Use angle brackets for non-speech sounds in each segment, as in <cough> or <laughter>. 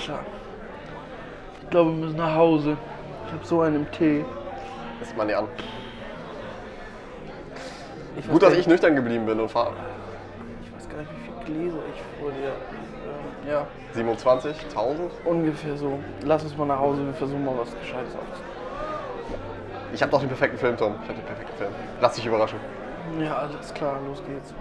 Sascha. Ich glaube, wir müssen nach Hause. Ich habe so einen im Tee. Ist mal nicht an. Ich Gut, dass ich nüchtern geblieben bin und fahre. Ich weiß gar nicht, wie viele Gläser ich vor dir. Ähm, ja, 27, 1000. ungefähr so. Lass uns mal nach Hause, wir versuchen mal was Gescheites aufzunehmen. Ich habe doch den perfekten Film, Tom. Ich habe den perfekten Film. Lass dich überraschen. Ja, alles klar, los geht's.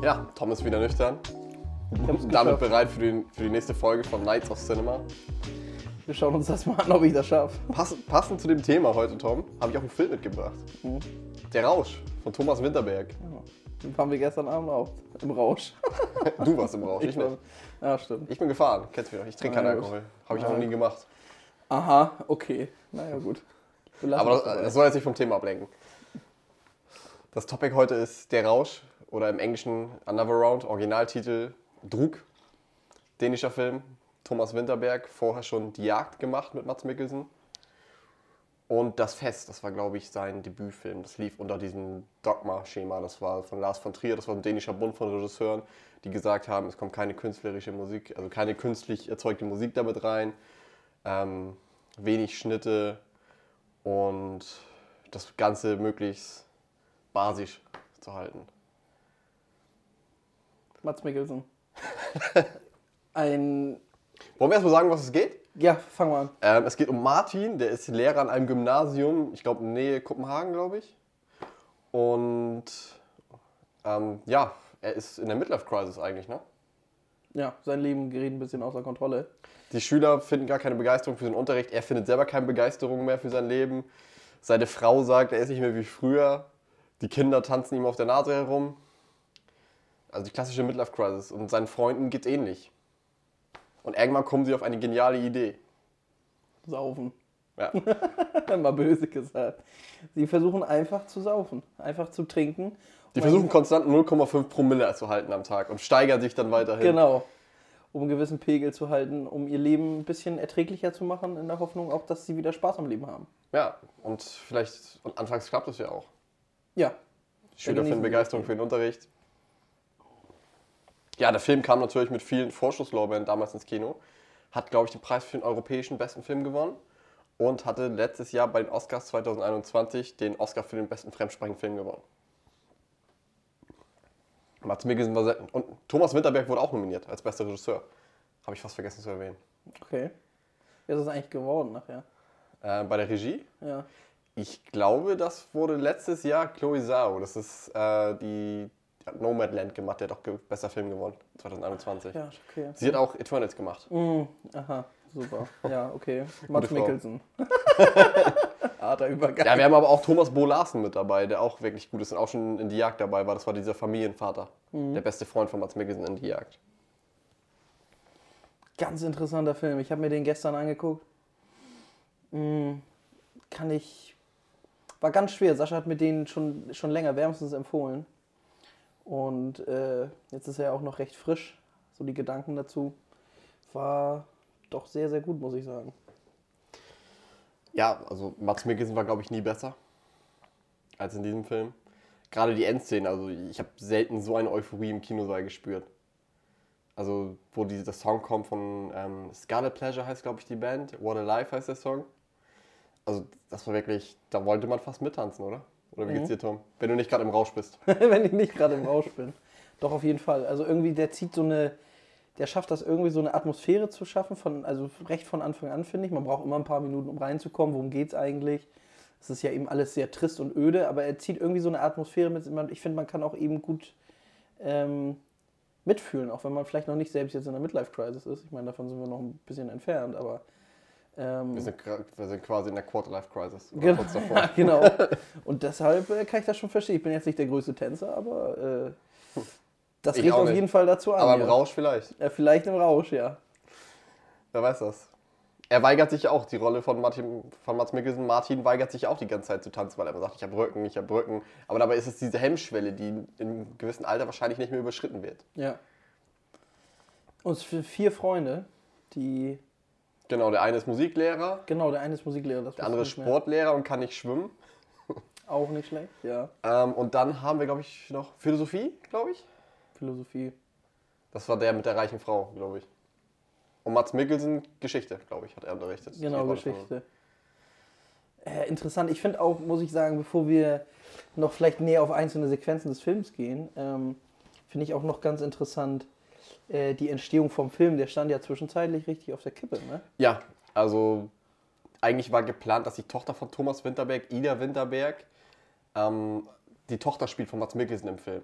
Ja, Tom ist wieder nüchtern. Ich damit bereit für die, für die nächste Folge von Nights of Cinema. Wir schauen uns das mal an, ob ich das schaffe. Pass, passend zu dem Thema heute, Tom, habe ich auch einen Film mitgebracht. Mhm. Der Rausch von Thomas Winterberg. Den waren wir gestern Abend auch im Rausch. <laughs> Du warst im Rausch, ich, nicht. Ja, stimmt. Ich bin gefahren, kennst du mich noch. Ich trinke keinen. Alkohol. Habe ich auch noch nie gemacht. Aha, okay. Naja, gut. Aber das, das soll jetzt nicht vom Thema ablenken. Das Topic heute ist Der Rausch oder im Englischen Another Round, Originaltitel Drug. Dänischer Film, Thomas Winterberg, vorher schon Die Jagd gemacht mit Mats Mikkelsen. Und Das Fest, das war glaube ich sein Debütfilm. Das lief unter diesem Dogma-Schema. Das war von Lars von Trier, das war ein dänischer Bund von Regisseuren, die gesagt haben, es kommt keine künstlerische Musik, also keine künstlich erzeugte Musik damit rein. Ähm, wenig Schnitte, und das Ganze möglichst basisch zu halten. Mats Mikkelsen. <laughs> Ein. Wollen wir erstmal sagen, was es geht? Ja, fangen wir an. Ähm, es geht um Martin, der ist Lehrer an einem Gymnasium, ich glaube Nähe Kopenhagen, glaube ich. Und ähm, ja, er ist in der Midlife-Crisis eigentlich, ne? Ja, sein Leben gerät ein bisschen außer Kontrolle. Die Schüler finden gar keine Begeisterung für den Unterricht, er findet selber keine Begeisterung mehr für sein Leben. Seine Frau sagt, er ist nicht mehr wie früher. Die Kinder tanzen ihm auf der Nase herum. Also die klassische Midlife-Crisis. Und seinen Freunden geht's ähnlich. Und irgendwann kommen sie auf eine geniale Idee. Saufen. Ja. <laughs> Mal böse gesagt. Sie versuchen einfach zu saufen, einfach zu trinken. Die versuchen konstant 0,5 Promille zu halten am Tag und steigern sich dann weiterhin. Genau. Um einen gewissen Pegel zu halten, um ihr Leben ein bisschen erträglicher zu machen, in der Hoffnung auch, dass sie wieder Spaß am Leben haben. Ja, und vielleicht, und anfangs klappt es ja auch. Ja. Die Schüler finden Begeisterung für den Unterricht. Ja, der Film kam natürlich mit vielen Vorschusslorbeeren damals ins Kino. Hat, glaube ich, den Preis für den europäischen besten Film gewonnen. Und hatte letztes Jahr bei den Oscars 2021 den Oscar für den besten fremdsprachigen Film gewonnen. Mats Mikkelsen war sehr, Und Thomas Winterberg wurde auch nominiert als bester Regisseur. Habe ich fast vergessen zu erwähnen. Okay. Wer ist das eigentlich geworden nachher? Äh, bei der Regie Ja. Ich glaube, das wurde letztes Jahr Chloe Zhao. Das ist äh, die, Nomadland gemacht, der hat auch bester Film gewonnen, 2021. Ja, okay. Sie hat auch Eternals gemacht. Mm, aha, super. Ja, okay. <laughs> Mats Frau. Mikkelsen. <laughs> Harter Übergang. Ja, wir haben aber auch Thomas Bo Larsen mit dabei, der auch wirklich gut ist und auch schon in die Jagd dabei war. Das war dieser Familienvater, der beste Freund von Mats Mikkelsen in die Jagd. Ganz interessanter Film. Ich habe mir den gestern angeguckt. Mm, kann ich. War ganz schwer. Sascha hat mir den schon, schon länger wärmstens empfohlen. Und äh, jetzt ist er auch noch recht frisch. So die Gedanken dazu. War doch sehr, sehr gut, muss ich sagen. Ja, also Mats Mikkelsen war, glaube ich, nie besser als in diesem Film. Gerade die Endszene, also ich habe selten so eine Euphorie im Kinosaal gespürt. Also, wo dieser Song kommt von ähm, Scarlet Pleasure heißt, glaube ich, die Band. What a Life heißt der Song. Also, das war wirklich, da wollte man fast mittanzen, oder? Oder wie geht's dir, Tom? Wenn du nicht gerade im Rausch bist. <laughs> Wenn ich nicht gerade im Rausch bin. Doch, auf jeden Fall. Also irgendwie, der zieht so eine. Der schafft das irgendwie so eine Atmosphäre zu schaffen, von, also recht von Anfang an, finde ich. Man braucht immer ein paar Minuten, um reinzukommen. Worum geht's eigentlich? es ist ja eben alles sehr trist und öde, aber er zieht irgendwie so eine Atmosphäre mit. Ich finde, man kann auch eben gut ähm, mitfühlen, auch wenn man vielleicht noch nicht selbst jetzt in der Midlife-Crisis ist. Ich meine, davon sind wir noch ein bisschen entfernt, aber. Ähm, wir, sind, wir, sind, quasi in der Quarter-Life-Crisis. Genau. Ja, <laughs> genau. <laughs> Und deshalb äh, kann ich das schon verstehen. Ich bin jetzt nicht der größte Tänzer, aber äh, das ich regt auf jeden Fall dazu an. Aber im ja. Rausch vielleicht. Ja, vielleicht im Rausch, ja. Wer weiß das. Er weigert sich auch, die Rolle von, Martin, von Mats Mikkelsen, Martin weigert sich auch die ganze Zeit zu tanzen, weil er immer sagt, ich habe Rücken, ich habe Rücken. Aber dabei ist es diese Hemmschwelle, die in einem gewissen Alter wahrscheinlich nicht mehr überschritten wird. Ja. Und für vier Freunde, die. Genau, der eine ist Musiklehrer. Genau, der eine ist Musiklehrer. der andere ist Sportlehrer und kann nicht schwimmen. <laughs> Auch nicht schlecht, ja. Ähm, und dann haben wir, glaube ich, noch Philosophie, glaube ich. Philosophie. Das war der mit der reichen Frau, glaube ich. Und Mats Mikkelsen Geschichte, glaube ich, hat er unterrichtet. Genau, Geschichte. Äh, interessant. Ich finde auch, muss ich sagen, bevor wir noch vielleicht näher auf einzelne Sequenzen des Films gehen, ähm, finde ich auch noch ganz interessant äh, die Entstehung vom Film. Der stand ja zwischenzeitlich richtig auf der Kippe, ne? Ja, also eigentlich war geplant, dass die Tochter von Thomas Winterberg, Ida Winterberg, ähm, die Tochter spielt von Mats Mikkelsen im Film.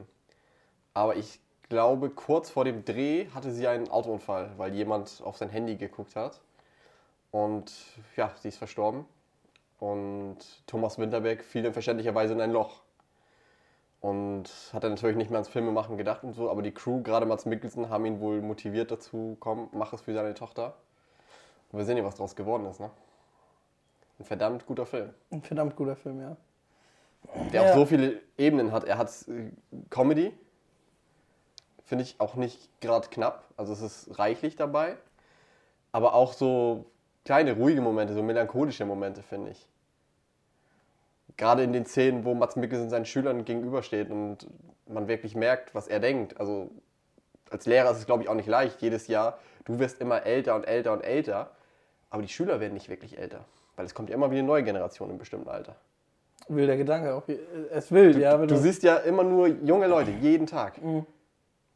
Aber ich glaube, kurz vor dem Dreh hatte sie einen Autounfall, weil jemand auf sein Handy geguckt hat. Und ja, sie ist verstorben. Und Thomas Winterberg fiel dann verständlicherweise in ein Loch. Und hat dann natürlich nicht mehr ans Filmemachen gedacht und so, aber die Crew, gerade Mats Mikkelsen, haben ihn wohl motiviert dazu, komm, mach es für seine Tochter. Und wir sehen ja, was daraus geworden ist, ne? Ein verdammt guter Film. Ein verdammt guter Film, ja. Der ja. auch so viele Ebenen hat. Er hat äh, Comedy, finde ich auch nicht gerade knapp. Also es ist reichlich dabei. Aber auch so kleine ruhige Momente, so melancholische Momente, finde ich. Gerade in den Szenen, wo Mats Mikkelsen seinen Schülern gegenübersteht und man wirklich merkt, was er denkt. Also als Lehrer ist es, glaube ich, auch nicht leicht, jedes Jahr. Du wirst immer älter und älter und älter. Aber die Schüler werden nicht wirklich älter. Weil es kommt ja immer wieder eine neue Generation im bestimmten Alter. Will der Gedanke auch. Es will, du, ja. Du, du siehst ja immer nur junge Leute, jeden Tag. Mhm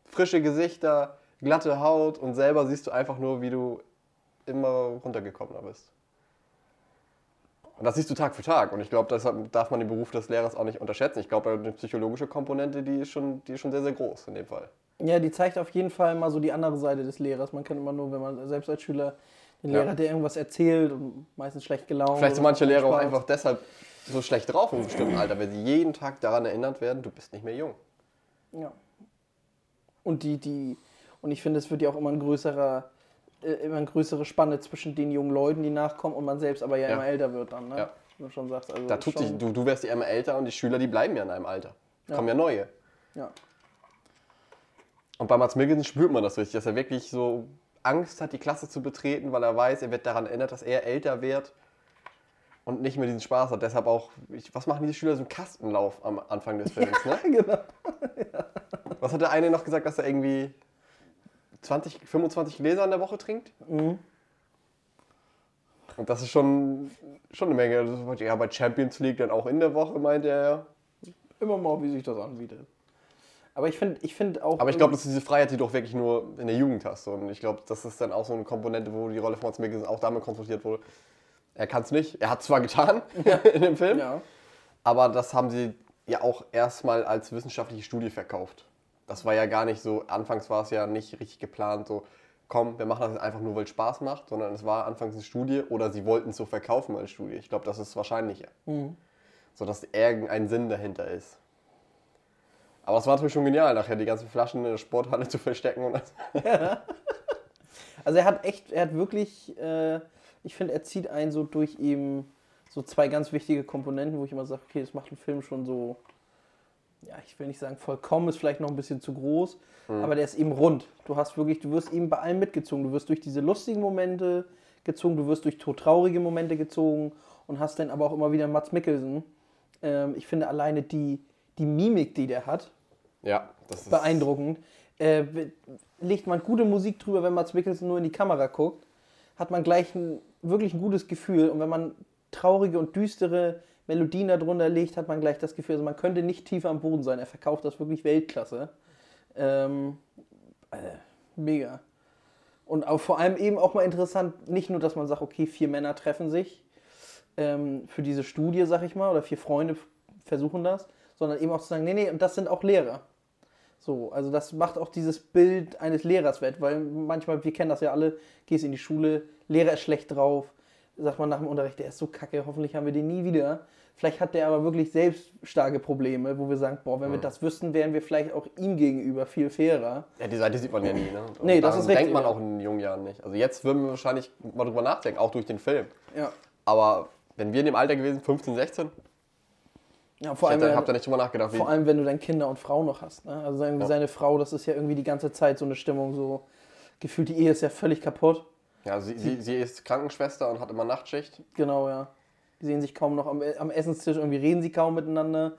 frische Gesichter, glatte Haut und selber siehst du einfach nur, wie du immer runtergekommener bist. Und das siehst du Tag für Tag. Und ich glaube, deshalb darf man den Beruf des Lehrers auch nicht unterschätzen. Ich glaube, eine psychologische Komponente, die ist, schon, die ist schon sehr, sehr groß in dem Fall. Ja, die zeigt auf jeden Fall mal so die andere Seite des Lehrers. Man kann immer nur, wenn man selbst als Schüler den Lehrer, ja. der irgendwas erzählt und meistens schlecht gelaunt. Vielleicht sind manche Lehrer auch einfach deshalb so schlecht drauf in einem bestimmten Alter, weil sie jeden Tag daran erinnert werden, du bist nicht mehr jung. Ja. Und die, die, und ich finde, es wird ja auch immer ein größerer, immer eine größere Spanne zwischen den jungen Leuten, die nachkommen, und man selbst aber ja, ja. immer älter wird dann, ne? Ja. Wie du schon sagst. Also da tut dich, du, du wirst ja immer älter und die Schüler, die bleiben ja in einem Alter. Ja. Kommen ja neue. Ja. Und bei Mats Mikkelsen spürt man das richtig, dass er wirklich so Angst hat, die Klasse zu betreten, weil er weiß, er wird daran erinnert, dass er älter wird und nicht mehr diesen Spaß hat. Deshalb auch, ich, was machen diese Schüler so einen Kastenlauf am Anfang des Films, <laughs> ja, ne? Genau. ja. Was hat der eine noch gesagt, dass er irgendwie 20, 25 Gläser in der Woche trinkt? Mhm. Und das ist schon, schon eine Menge. Ja, bei Champions League dann auch in der Woche, meint er. Immer mal, wie sich das anbietet. Aber ich finde ich find auch. Aber ich glaube, das ist diese Freiheit, die du auch wirklich nur in der Jugend hast. Und ich glaube, das ist dann auch so eine Komponente, wo die Rolle von Mats Mikkelsen auch damit konfrontiert wurde. Er kann es nicht. Er hat zwar getan <laughs> ja. in dem Film, ja. aber das haben sie ja auch erstmal als wissenschaftliche Studie verkauft. Das war ja gar nicht so, anfangs war es ja nicht richtig geplant, so, komm, wir machen das jetzt einfach nur, weil es Spaß macht, sondern es war anfangs eine Studie oder sie wollten es so verkaufen als Studie. Ich glaube, das ist wahrscheinlicher. Mhm. So dass irgendein Sinn dahinter ist. Aber es war natürlich schon genial, nachher die ganzen Flaschen in der Sporthalle zu verstecken. Und ja. <laughs> Also er hat echt, er hat wirklich, äh, ich finde, er zieht einen so durch eben so zwei ganz wichtige Komponenten, wo ich immer sage, okay, das macht einen Film schon so ja, ich will nicht sagen vollkommen, ist vielleicht noch ein bisschen zu groß, mhm. aber der ist eben rund. Du hast wirklich, du wirst eben bei allem mitgezogen. Du wirst durch diese lustigen Momente gezogen, du wirst durch todtraurige Momente gezogen und hast dann aber auch immer wieder Mats Mikkelsen. Ähm, ich finde alleine die, die Mimik, die der hat, ja, das ist beeindruckend. Äh, legt man gute Musik drüber, wenn Mats Mikkelsen nur in die Kamera guckt, hat man gleich ein wirklich ein gutes Gefühl. Und wenn man traurige und düstere Melodien darunter legt, hat man gleich das Gefühl, also man könnte nicht tiefer am Boden sein. Er verkauft das wirklich Weltklasse. Ähm, äh, mega. Und auch vor allem eben auch mal interessant, nicht nur, dass man sagt, okay, vier Männer treffen sich ähm, für diese Studie, sag ich mal, oder vier Freunde versuchen das, sondern eben auch zu sagen, nee, nee, und das sind auch Lehrer. So, also das macht auch dieses Bild eines Lehrers wett, weil manchmal, wir kennen das ja alle, gehst in die Schule, Lehrer ist schlecht drauf, sagt man nach dem Unterricht, der ist so kacke, hoffentlich haben wir den nie wieder. Vielleicht hat der aber wirklich selbst starke Probleme, wo wir sagen, boah, wenn wir das wüssten, wären wir vielleicht auch ihm gegenüber viel fairer. Ja, die Seite sieht man ja nie, ne? Und Nee, das ist richtig, denkt man auch in jungen Jahren nicht. Also jetzt würden wir wahrscheinlich mal drüber nachdenken, auch durch den Film. Ja. Aber wenn wir in dem Alter gewesen, 15, 16, Ja, vor ich allem, habt ihr nicht drüber nachgedacht. Vor allem, wenn du dann Kinder und Frau noch hast. Ne? Also irgendwie Ja. seine Frau, das ist ja irgendwie die ganze Zeit so eine Stimmung, so gefühlt, die Ehe ist ja völlig kaputt. Ja, sie, sie, sie ist Krankenschwester und hat immer Nachtschicht. Genau, ja. Die sehen sich kaum noch am, am Essenstisch, irgendwie reden sie kaum miteinander.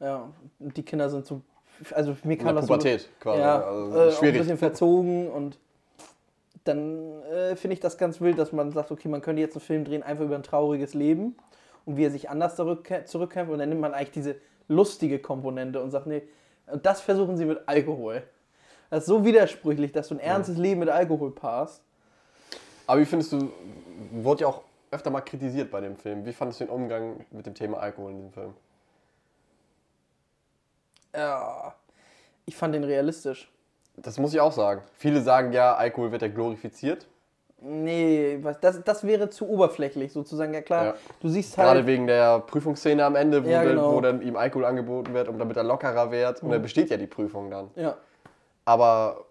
Ja, die Kinder sind so, also mir kam das Pubertät so, quasi. ja, also äh, auch ein schwierig. bisschen verzogen und dann äh, finde ich das ganz wild, dass man sagt, okay, man könnte jetzt einen Film drehen, einfach über ein trauriges Leben und wie er sich anders zurück, zurückkämpft und dann nimmt man eigentlich diese lustige Komponente und sagt, nee, und das versuchen sie mit Alkohol. Das ist so widersprüchlich, dass du ein ernstes Leben mit Alkohol passt. Aber wie findest du, wurde ja auch öfter mal kritisiert bei dem Film. Wie fandest du den Umgang mit dem Thema Alkohol in diesem Film? Ja, ich fand den realistisch. Das muss ich auch sagen. Viele sagen ja, Alkohol wird ja glorifiziert. Nee, was, das, das wäre zu oberflächlich sozusagen. Ja klar, Ja. du siehst Gerade halt, wegen der Prüfungsszene am Ende, wo, Ja, dann, genau. wo dann ihm Alkohol angeboten wird, um damit er lockerer wird. Und dann besteht ja die Prüfung dann. ja, Aber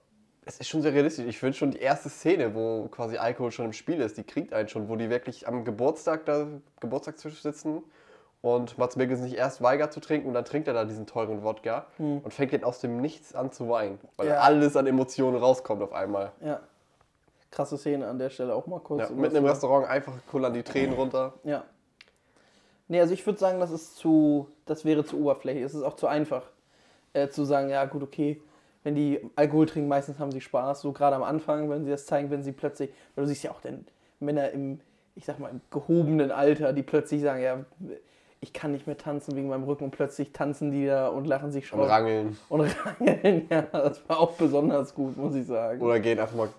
es ist schon sehr realistisch. Ich finde schon die erste Szene, wo quasi Alkohol schon im Spiel ist, die kriegt einen schon, wo die wirklich am Geburtstag da, Geburtstagstisch sitzen und Mats Mikkelsen sich erst weigert zu trinken und dann trinkt er da diesen teuren Wodka und fängt dann aus dem Nichts an zu weinen, weil Ja. alles an Emotionen rauskommt auf einmal. ja. Krasse Szene an der Stelle auch mal kurz. Ja, mitten im Restaurant einfach kullern die Tränen runter. Ja. Nee, also ich würde sagen, das ist zu, das wäre zu oberflächlich. Es ist auch zu einfach, äh, zu sagen, ja gut, okay, wenn die Alkohol trinken, meistens haben sie Spaß, so gerade am Anfang, wenn sie das zeigen, wenn sie plötzlich, weil du siehst ja auch dann Männer im, ich sag mal, im gehobenen Alter, die plötzlich sagen, ja, ich kann nicht mehr tanzen wegen meinem Rücken und plötzlich tanzen die da und lachen sich Und schon rangeln. und <laughs> rangeln. Ja, das war auch besonders gut, muss ich sagen. Oder gehen einfach mal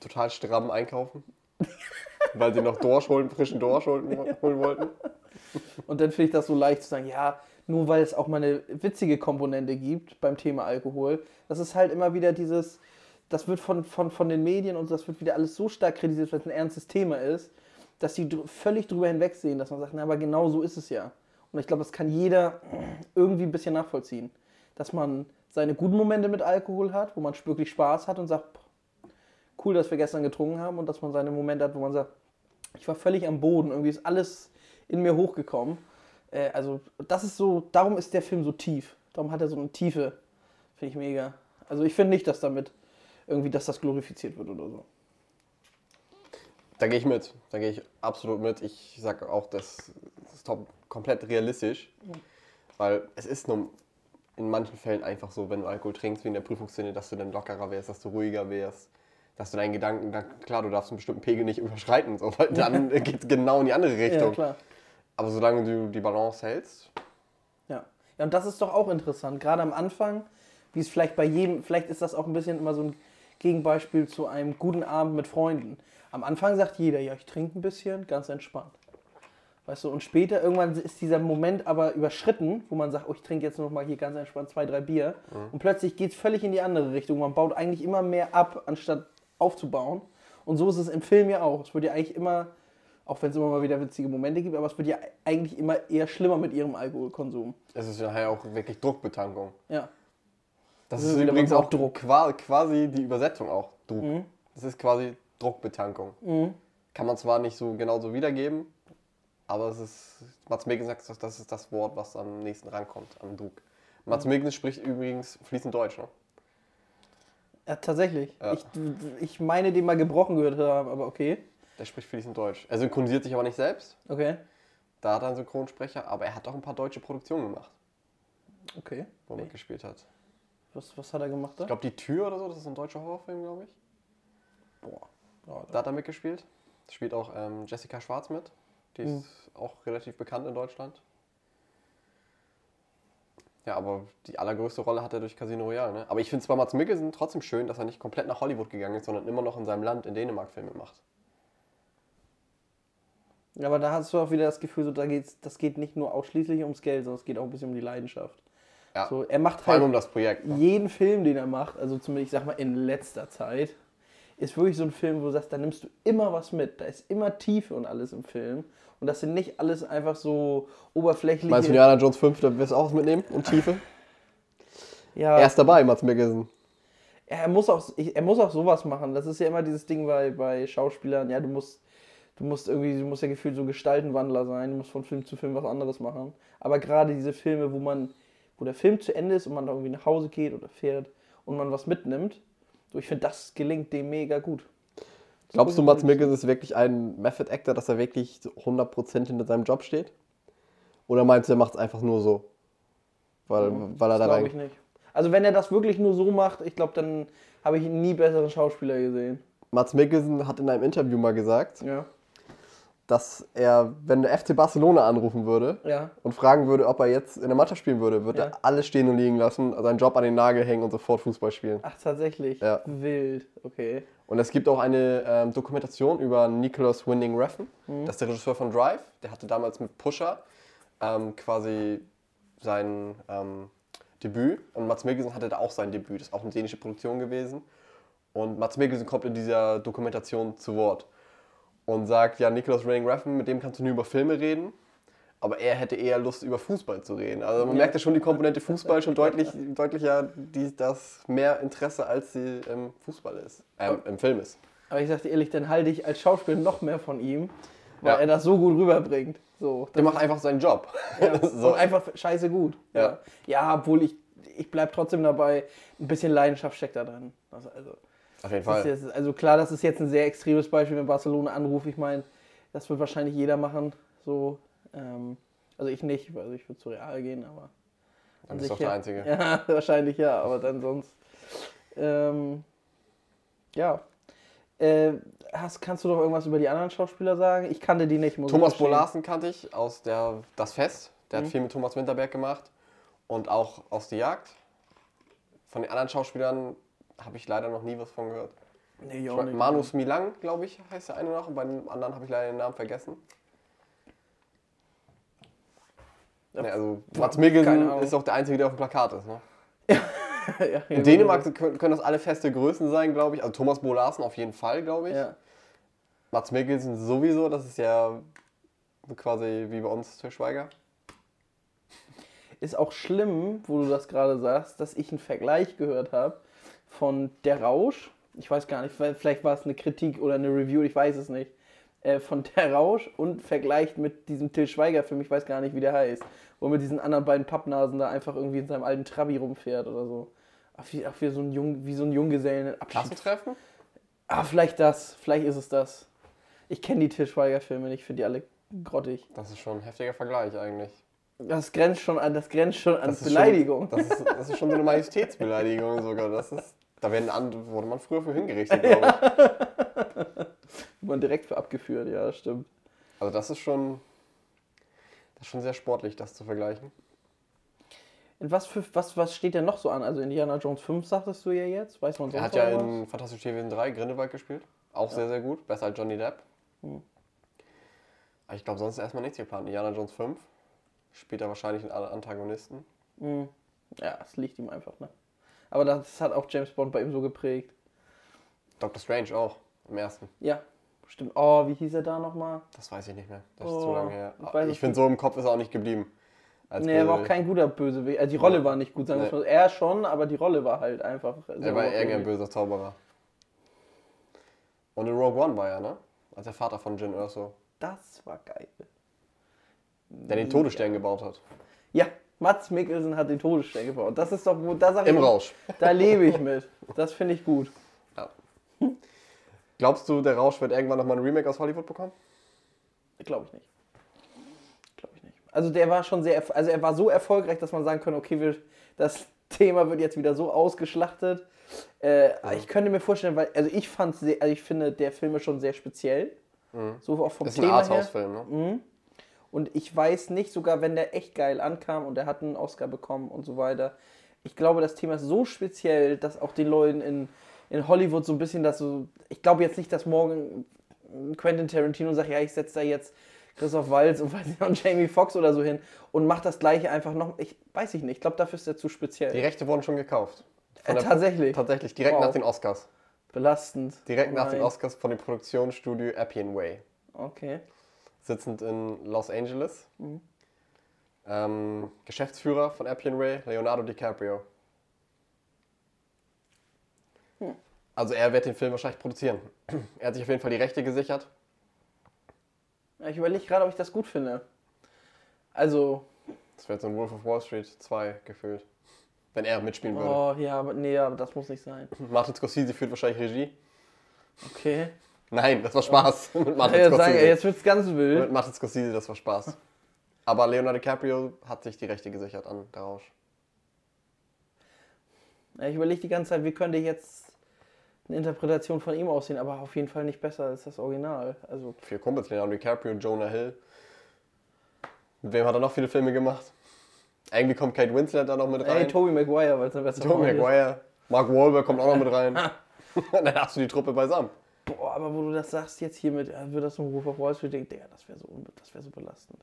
total stramm einkaufen. weil sie noch Dorsch holen, frischen Dorsch holen, holen wollten. Und dann finde ich das so leicht zu sagen, ja, nur weil es auch mal eine witzige Komponente gibt beim Thema Alkohol, das ist halt immer wieder dieses, das wird von, von, von den Medien und das wird wieder alles so stark kritisiert, weil es ein ernstes Thema ist, dass die dr- völlig drüber hinwegsehen, dass man sagt, na, aber genau so ist es ja. Und ich glaube, das kann jeder <clears throat> irgendwie ein bisschen nachvollziehen. Dass man seine guten Momente mit Alkohol hat, wo man wirklich Spaß hat und sagt, "Boah, cool, dass wir gestern getrunken haben und dass man seine Momente hat, wo man sagt, ich war völlig am Boden, irgendwie ist alles in mir hochgekommen. Äh, also das ist so, darum ist der Film so tief. Darum hat er so eine Tiefe. Finde ich mega. Also ich finde nicht, dass damit irgendwie, dass das glorifiziert wird oder so. Da gehe ich mit. Da gehe ich absolut mit. Ich sage auch, das ist top, komplett realistisch. Weil es ist nur in manchen Fällen einfach so, wenn du Alkohol trinkst, wie in der Prüfungsszene, dass du dann lockerer wärst, dass du ruhiger wärst. Dass du deinen Gedanken, dann, klar, du darfst einen bestimmten Pegel nicht <laughs> überschreiten, so, weil dann geht es genau in die andere Ja, Richtung. klar. Aber solange du die Balance hältst, Ja. ja, und das ist doch auch interessant. Gerade am Anfang, wie es vielleicht bei jedem, vielleicht ist das auch ein bisschen immer so ein Gegenbeispiel zu einem guten Abend mit Freunden. Am Anfang sagt jeder, ja, ich trinke ein bisschen, ganz entspannt. Weißt du, und später irgendwann ist dieser Moment aber überschritten, wo man sagt, oh, ich trinke jetzt noch mal hier ganz entspannt zwei, drei Bier. Und plötzlich geht es völlig in die andere Richtung. Man baut eigentlich immer mehr ab, anstatt aufzubauen. Und so ist es im Film ja auch. Es wird ja eigentlich immer, auch wenn es immer mal wieder witzige Momente gibt, aber es wird ja eigentlich immer eher schlimmer mit ihrem Alkoholkonsum. ist es nachher auch wirklich Druckbetankung. Ja. Das Das ist ist übrigens auch Druck. qua- quasi die Übersetzung auch. Druck. Das ist quasi Druckbetankung. Kann man zwar nicht so genau so wiedergeben, aber es ist, Mats Mikkelsen sagt, das ist das Wort, was am nächsten rankommt an Druck. Mats Mikkelsen spricht übrigens fließend Deutsch. Ne? Ja, tatsächlich. Ja. Ich, ich meine, den mal gebrochen gehört haben, aber okay. Der spricht fließend Deutsch. Er synchronisiert sich aber nicht selbst. Okay. Da hat er einen Synchronsprecher, aber er hat auch ein paar deutsche Produktionen gemacht, Okay. wo er Nee. mitgespielt hat. Was, was hat er gemacht da? Ich glaube, Die Tür oder so, das ist ein deutscher Horrorfilm, glaube ich. Boah. Ja, Da hat er mitgespielt. Da spielt auch ähm, Jessica Schwarz mit. Die ist Mhm. auch relativ bekannt in Deutschland. Ja, aber die allergrößte Rolle hat er durch Casino Royale. Ne? Aber ich finde es bei Mats Mikkelsen trotzdem schön, dass er nicht komplett nach Hollywood gegangen ist, sondern immer noch in seinem Land in Dänemark Filme macht. Aber da hast du auch wieder das Gefühl, so, da geht's, das geht nicht nur ausschließlich ums Geld, sondern es geht auch ein bisschen um die Leidenschaft. Ja. So, er macht Vor allem halt um das Projekt. Ne? jeden Film, den er macht, also zumindest, ich sag mal, in letzter Zeit, ist wirklich so ein Film, wo du sagst, da nimmst du immer was mit. Da ist immer Tiefe und alles im Film. Und das sind nicht alles einfach so oberflächliche. Meinst du Indiana Jones 5, da wirst du auch was mitnehmen und Tiefe? <laughs> ja, Er ist dabei, Mats Mikkelsen. er muss auch, er muss auch sowas machen. Das ist ja immer dieses Ding bei, bei Schauspielern. Ja, du musst, du musst irgendwie, du musst ja gefühlt so Gestaltenwandler sein. Du musst von Film zu Film was anderes machen. Aber gerade diese Filme, wo man, wo der Film zu Ende ist und man da irgendwie nach Hause geht oder fährt und man was mitnimmt, so ich finde, das gelingt dem mega gut. Glaubst du, Mats Mikkelsen ist wirklich ein Method Actor, dass er wirklich so 100% hinter seinem Job steht? Oder meinst du, er macht es einfach nur so? Weil, weil er da Das glaube ich nicht. Also wenn er das wirklich nur so macht, ich glaube, dann habe ich nie besseren Schauspieler gesehen. Mats Mikkelsen hat in einem Interview mal gesagt, Ja. Dass er, wenn der FC Barcelona anrufen würde Ja. und fragen würde, ob er jetzt in der Mannschaft spielen würde, würde Ja. er alles stehen und liegen lassen, seinen Job an den Nagel hängen und sofort Fußball spielen. Ach, tatsächlich. Ja. Wild. Okay. Und es gibt auch eine ähm, Dokumentation über Nicholas Winding Refn. Mhm. Das ist der Regisseur von Drive. Der hatte damals mit Pusher ähm, quasi sein ähm, Debüt. Und Mats Mikkelsen hatte da auch sein Debüt. Das ist auch eine dänische Produktion gewesen. Und Mats Mikkelsen kommt in dieser Dokumentation zu Wort und sagt, ja, Nicholas Winding Refn, mit dem kannst du nur über Filme reden. Aber er hätte eher Lust, über Fußball zu reden. Also man Ja. merkt ja schon die Komponente Fußball schon deutlich, <laughs> deutlicher, die, dass mehr Interesse als sie im Fußball ist, ähm, im Film ist. Aber ich sag dir ehrlich, dann halte ich als Schauspieler noch mehr von ihm, weil Ja. er das so gut rüberbringt. So, Der macht einfach seinen Job. Ja, <laughs> so. Und einfach scheiße gut. Ja. ja, obwohl ich, ich bleib trotzdem dabei, ein bisschen Leidenschaft steckt da drin. Also, also, Auf jeden Fall. jetzt, also klar, das ist jetzt ein sehr extremes Beispiel, wenn Barcelona anruft. Ich meine, das wird wahrscheinlich jeder machen. So, ähm, also ich nicht, also ich würde zu Real gehen, aber. Dann an bist du doch der ja. Einzige. Ja, <laughs> wahrscheinlich ja, aber dann sonst. Ähm, ja. Äh, hast, kannst du doch irgendwas über die anderen Schauspieler sagen? Ich kannte die nicht. Thomas. Bolarsen kannte ich aus der Das Fest. Der Mhm. hat viel mit Thomas Winterberg gemacht. Und auch aus Die Jagd. Von den anderen Schauspielern habe ich leider noch nie was von gehört. Nee, ich Ich auch weiß, nicht. Manu Smilang, glaube ich, heißt der eine noch. Und bei den anderen habe ich leider den Namen vergessen. Ja. Nee, also Mats Mikkelsen ist auch der Einzige, der auf dem Plakat ist. Ne? <laughs> ja, ja, In Dänemark können, können das alle feste Größen sein, glaube ich. Also Thomas Bolarsen auf jeden Fall, glaube ich. Ja. Mats Mikkelsen sowieso, das ist ja quasi wie bei uns Til Schweiger. Ist auch schlimm, wo du das gerade sagst, dass ich einen Vergleich gehört habe von Der Rausch. Ich weiß gar nicht, vielleicht war es eine Kritik oder eine Review, ich weiß es nicht. Äh, von Der Rausch und vergleicht mit diesem Till Schweiger-Film, ich weiß gar nicht, wie der heißt. Wo er mit diesen anderen beiden Pappnasen da einfach irgendwie in seinem alten Trabi rumfährt oder so. Ach, wie, ach, wie so ein, Jung, wie so ein Junggesellenabschied. Klassentreffen? Ah, vielleicht das, vielleicht ist es das. Ich kenne die Till Schweiger-Filme nicht, ich finde die alle grottig. Das ist schon ein heftiger Vergleich eigentlich. Das grenzt schon an, das grenzt schon an Das Beleidigung. Schon, das, ist, das ist schon so eine <laughs> Majestätsbeleidigung sogar. Das ist, da werden an, wurde man früher für hingerichtet, <laughs> glaube ich. <laughs> Man direkt für abgeführt, ja, das stimmt. Also das ist schon, das ist schon sehr sportlich, das zu vergleichen. Und was, für, was, was steht denn noch so an? Also Indiana Jones 5 sagtest du ja jetzt, weiß man Er hat ja was? in Fantastische Tierwesen 3 Grindelwald gespielt. Auch sehr, sehr gut. Besser als Johnny Depp. Hm. Aber ich glaube, sonst ist erstmal nichts geplant. Indiana Jones 5. Spielt er wahrscheinlich einen Antagonisten. Mhm. Ja, es liegt ihm einfach, ne? Aber das hat auch James Bond bei ihm so geprägt. Doctor Strange auch. Im ersten. Ja, stimmt. Oh, wie hieß er da nochmal? Das weiß ich nicht mehr. Das ist Oh, zu lange her. ich Ich, finde, so im Kopf ist er auch nicht geblieben. Als Nee, er war auch kein guter Bösewicht. Also die Rolle Nee. war nicht gut, sagen wir Nee. mal. Er schon, aber die Rolle war halt einfach. Er war eher ein böser Zauberer. Und in Rogue One war er, ne? Als der Vater von Jin Erso. Das war geil. Der den Todesstern gebaut hat. Mats Mikkelsen hat den Todesstern gebaut. Das ist doch, wo, da sag ich, Im Rausch. da lebe ich mit. Das finde ich gut. Ja. Glaubst du, der Rausch wird irgendwann nochmal ein Remake aus Hollywood bekommen? Glaube ich nicht. Glaube ich nicht. Also der war schon sehr, also er war so erfolgreich, dass man sagen könnte, okay, wir, das Thema wird jetzt wieder so ausgeschlachtet. Äh, Ich könnte mir vorstellen, weil, also ich fand, also ich finde, der Film ist schon sehr speziell. So auch vom Das ist ein Thema her. Arthouse-Film, ne? Und ich weiß nicht, sogar wenn der echt geil ankam und er hat einen Oscar bekommen und so weiter. Ich glaube, das Thema ist so speziell, dass auch den Leuten in, in Hollywood so ein bisschen das so. Ich glaube jetzt nicht, dass morgen Quentin Tarantino sagt, ja, ich setze da jetzt, Christoph Waltz und, <laughs> weiß nicht, und Jamie Foxx oder so hin und macht das gleiche einfach noch. Ich weiß ich nicht. Ich glaube, dafür ist er zu speziell. Die Rechte wurden schon gekauft. Äh, tatsächlich. Tatsächlich, direkt Wow. nach den Oscars. Belastend. Direkt nach den. Oscars von dem Produktionsstudio Appian Way. Okay. Sitzend in Los Angeles. Mhm. Ähm, Geschäftsführer von Appian Way, Leonardo DiCaprio. Hm. Also er wird den Film wahrscheinlich produzieren. <clears throat> Er hat sich auf jeden Fall die Rechte gesichert. Ja, ich überlege gerade, ob ich das gut finde. Also, Das wird so ein Wolf of Wall Street 2 gefühlt. Wenn er mitspielen würde. oh ja, aber nee, aber das muss nicht sein. <clears throat> Martin Scorsese führt wahrscheinlich Regie. Okay. Nein, das war Spaß. <laughs> Mit Martin jetzt, sagen, Scorsese. ey, jetzt wird's ganz wild. Mit Martin Scorsese, das war Spaß. Aber Leonardo DiCaprio hat sich die Rechte gesichert an der Rausch. Ja, Ich überlege die ganze Zeit, wie könnte jetzt eine Interpretation von ihm aussehen, aber auf jeden Fall nicht besser als das Original. Also, Vier Kumpels, Leonardo DiCaprio, Jonah Hill. Mit wem hat er noch viele Filme gemacht? Irgendwie kommt Kate Winslet da noch mit rein. ey, Tobey Maguire, weil es eine bessere Tobey ist. Maguire. Mark Wahlberg kommt auch noch mit rein. <laughs> <laughs> Dann hast du die Truppe beisammen. Boah, aber wo du das sagst jetzt hier mit, äh, wird das so ein Wolf of Wall Street, denke Digga, das wäre so, das wär so belastend.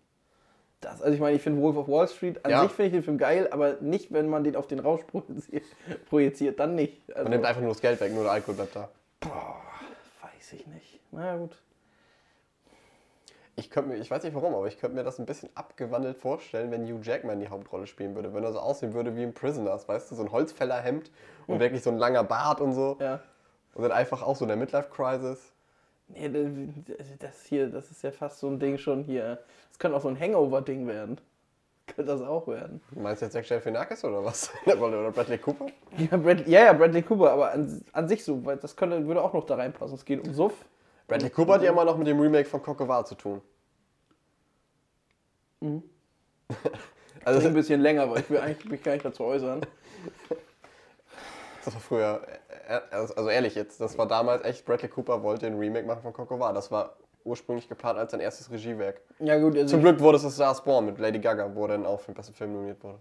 Das, also ich meine, ich finde Wolf of Wall Street, an Ja. sich finde ich den Film geil, aber nicht, wenn man den auf den Rausch <laughs> projiziert, dann nicht. Also, Man nimmt einfach nur das Geld weg, nur der Alkohol bleibt da. boah, weiß ich nicht. Na gut. Ich, könnte mir, ich weiß nicht warum, aber ich könnte mir das ein bisschen abgewandelt vorstellen, wenn Hugh Jackman die Hauptrolle spielen würde. Wenn er so aussehen würde wie in Prisoners, weißt du, so ein Holzfällerhemd und wirklich so ein langer Bart und so. Ja. Und dann einfach auch so in der Midlife-Crisis. Nee, das- hier, das ist ja fast so ein Ding schon hier. Das könnte auch so ein Hangover-Ding werden. <laughs> Könnte das auch werden. Du meinst jetzt Jack Galifianakis oder was? <laughs> Oder Bradley Cooper? Ja, Brad, ja, ja, Bradley Cooper, aber an, an sich so, weil das könnte, würde auch noch da reinpassen. Es geht um Suff. Bradley Cooper hat ja immer noch mit dem Remake von Cockova zu tun. Mhm. <laughs> also Das ist ein bisschen länger, weil ich will eigentlich mich gar nicht dazu äußern. das war früher, also ehrlich jetzt, das war damals echt, Bradley Cooper wollte ein Remake machen von Cockova. Das war ursprünglich geplant als sein erstes Regiewerk. Ja gut, also Zum Glück wurde es das Stars Born mit Lady Gaga, wo er dann auch für den besten Film nominiert wurde.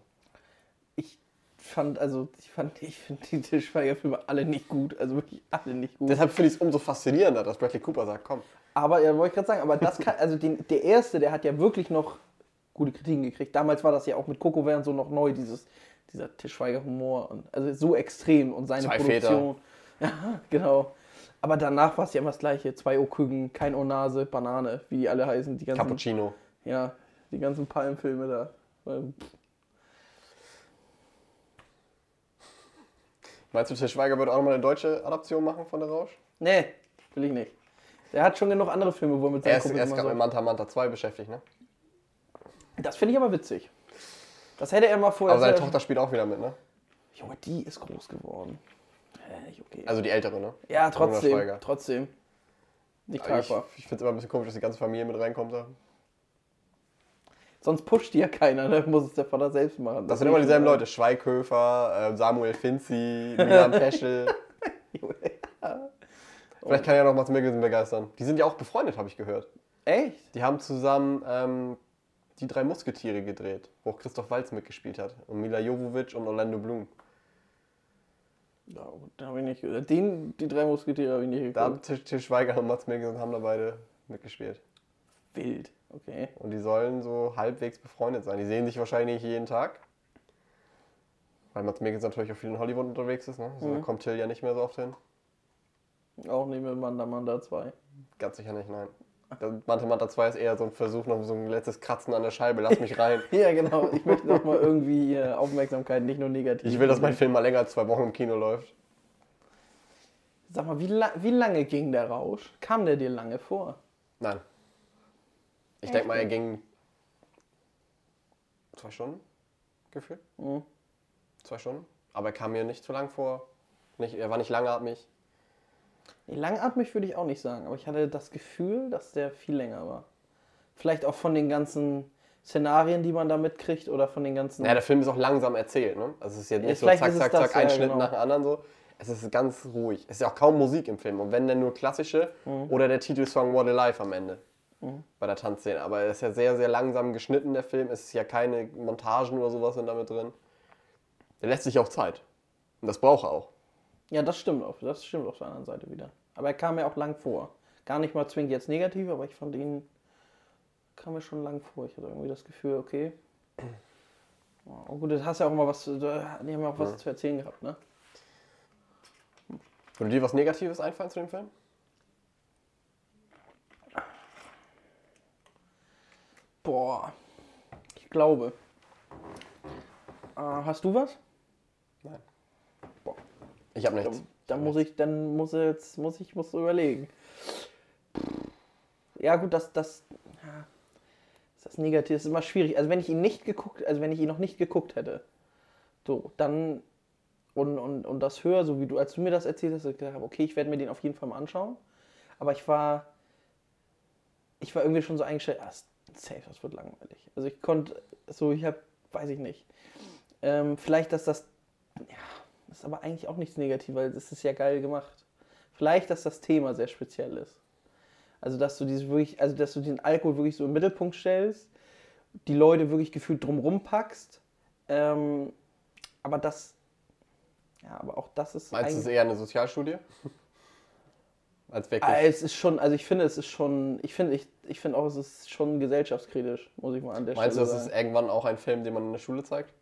ich fand, also ich fand, ich finde die Til Schweiger-Filme alle nicht gut, also wirklich alle nicht gut. Deshalb finde ich es umso faszinierender, dass Bradley Cooper sagt, komm. Aber ja, wollte ich gerade sagen, aber das kann, also den, der erste, der hat ja wirklich noch gute Kritiken gekriegt. Damals war das ja auch mit Coco Während so noch neu, dieses, dieser Til Schweiger-Humor und also so extrem und seine Zwei Produktion. <laughs> Ja, genau. Aber danach war es ja immer das gleiche. Zwei O-Küken, kein O-Nase, Banane, wie die alle heißen. Die ganzen, Cappuccino. ja, die ganzen Palmfilme da. Meinst du, Til Schweiger würde auch nochmal eine deutsche Adaption machen von der Rausch? Nee, will ich nicht. Der hat schon genug andere Filme, wo er mit seinen Er ist, er ist gerade mit Manta Manta 2 beschäftigt, ne? Das finde ich aber witzig. Das hätte er mal vorher. Aber seine Tochter spielt auch wieder mit, ne? Junge, die ist groß geworden. Nicht okay. Also die ältere, ne? ja, trotzdem. Trotzdem. Nicht Ich, tragbar. ich finde es immer ein bisschen komisch, dass die ganze Familie mit reinkommt da. Sonst pusht die ja keiner, ne? muss es der Vater selbst machen. Das sind immer dieselben Leute. Schweighöfer, äh, Samuel Finzi, Milan <laughs> Peschel. Vielleicht kann ja noch Mats Mikkelsen begeistern. Die sind ja auch befreundet, habe ich gehört. Echt? Die haben zusammen ähm, die drei Musketiere gedreht, wo auch Christoph Waltz mitgespielt hat. Und Mila Jovovich und Orlando Bloom. Ja, da habe ich nicht gehört. Den, die drei Musketiere habe ich nicht Da haben geguckt. Til Til Schweiger und Mats Mikkelsen haben da beide mitgespielt. Wild. Okay. Und die sollen so halbwegs befreundet sein. Die sehen sich wahrscheinlich jeden Tag. Weil Mats Mikkelsen natürlich auch viel in Hollywood unterwegs ist. Ne? So Mhm. kommt Till ja nicht mehr so oft hin. Auch nicht mit Manda Manda 2. Ganz sicher nicht, nein. Manta 2 ist eher so ein Versuch, noch so ein letztes Kratzen an der Scheibe. Lass mich rein. <laughs> Ja, genau. Ich möchte noch mal irgendwie äh, Aufmerksamkeit, nicht nur negativ. Ich will, dass mein Film mal länger als zwei Wochen im Kino läuft. Sag mal, wie, la wie lange ging der Rausch? Kam der dir lange vor? Nein. Ich denke mal, er ging zwei Stunden gefühlt. Mhm. Zwei Stunden. Aber er kam mir nicht zu lang vor. Nicht, er war nicht langatmig. Langatmig würde ich auch nicht sagen, aber ich hatte das Gefühl, dass der viel länger war. Vielleicht auch von den ganzen Szenarien, die man da mitkriegt oder von den ganzen. Ja, der Film ist auch langsam erzählt, ne? Also es ist jetzt Ja, nicht so vielleicht zack, zack, das, zack, ja, ein Schnitt genau. nach dem anderen so. Es ist ganz ruhig. Es ist ja auch kaum Musik im Film. Und wenn dann nur klassische Mhm. oder der Titelsong What a Life am Ende. Bei der Tanzszene. Aber es ist ja sehr, sehr langsam geschnitten, der Film. Es ist ja keine Montagen oder sowas sind damit drin. Der lässt sich auch Zeit. Und das braucht er auch. Ja, das stimmt auf, das stimmt auf der anderen Seite wieder. Aber er kam mir auch lang vor. Gar nicht mal zwingend jetzt negativ, aber ich fand ihn kam mir schon lang vor. Ich hatte irgendwie das Gefühl, okay. Oh, gut, das hast ja auch mal was, die haben ja auch was Ja. zu erzählen gehabt, ne? Würde dir was Negatives einfallen zu dem Film? Boah, ich glaube. Äh, hast du was? Nein. Ich habe nichts. da muss ich, dann muss jetzt, muss ich, muss überlegen. Ja gut, das, das, ja, ist das Negative ist immer schwierig. Also wenn ich ihn nicht geguckt, also wenn ich ihn noch nicht geguckt hätte, so, dann und, und, und das höre, so wie du, als du mir das erzählt hast, ich habe, okay, ich werde mir den auf jeden Fall mal anschauen. Aber ich war, ich war irgendwie schon so eingestellt, ah, safe, das wird langweilig. Also ich konnte, so, ich habe, weiß ich nicht. Ähm, vielleicht, dass das, ja, das ist aber eigentlich auch nichts Negatives, weil es ist ja geil gemacht. Vielleicht, dass das Thema sehr speziell ist. Also, dass du dieses wirklich, also dass du den Alkohol wirklich so im Mittelpunkt stellst, die Leute wirklich gefühlt drumrum packst. Ähm, aber das, ja, aber auch das ist Meinst du, es ist eher eine Sozialstudie? <laughs> Als wirklich. Ah, es ist schon, also ich finde, es ist schon, ich finde, ich, ich finde auch, es ist schon gesellschaftskritisch, muss ich mal an der Meinst du, Stelle das ist sagen. irgendwann auch ein Film, den man in der Schule zeigt?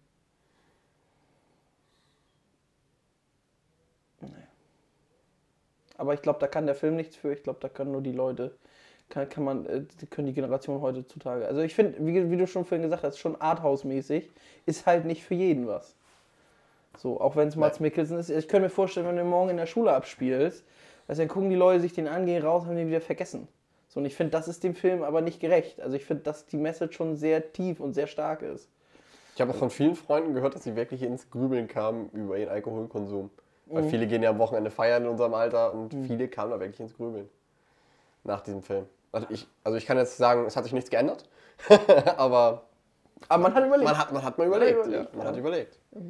Aber ich glaube, da kann der Film nichts für. Ich glaube, da können nur die Leute, kann, kann man, äh, die können die Generation heutzutage. Also ich finde, wie, wie du schon vorhin gesagt hast, schon Arthouse-mäßig, ist halt nicht für jeden was. So, auch wenn es Mats Mikkelsen ist. Ich könnte mir vorstellen, wenn du morgen in der Schule abspielst, also dann gucken die Leute sich den an, gehen raus, haben den wieder vergessen. So, und ich finde, das ist dem Film aber nicht gerecht. Also ich finde, dass die Message schon sehr tief und sehr stark ist. Ich habe auch von vielen Freunden gehört, dass sie wirklich ins Grübeln kamen über ihren Alkoholkonsum. Weil Mhm. viele gehen ja am Wochenende feiern in unserem Alter und viele kamen da wirklich ins Grübeln. Nach diesem Film. Also ich, also ich kann jetzt sagen, es hat sich nichts geändert. <laughs> aber Aber man hat überlegt. man hat, man hat mal überlegt. überlegt, ja, man hat überlegt. Ja,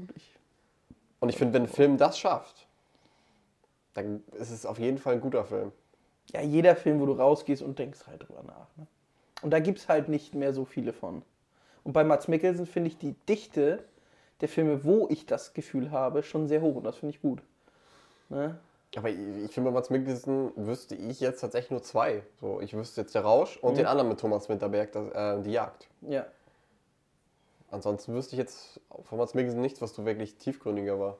Und ich finde, wenn ein Film das schafft, dann ist es auf jeden Fall ein guter Film. ja, jeder Film, wo du rausgehst und denkst halt drüber nach. Ne? Und da gibt es halt nicht mehr so viele von. Und bei Mats Mikkelsen finde ich die Dichte der Filme, wo ich das Gefühl habe, schon sehr hoch. Und das finde ich gut. Ne? Aber ich, ich finde, bei Mats Mikkelsen wüsste ich jetzt tatsächlich nur zwei. So, ich wüsste jetzt der Rausch und den anderen mit Thomas Winterberg, das, äh, die Jagd. Ja. Ansonsten wüsste ich jetzt von Mats Mikkelsen nichts, was so wirklich tiefgründiger war.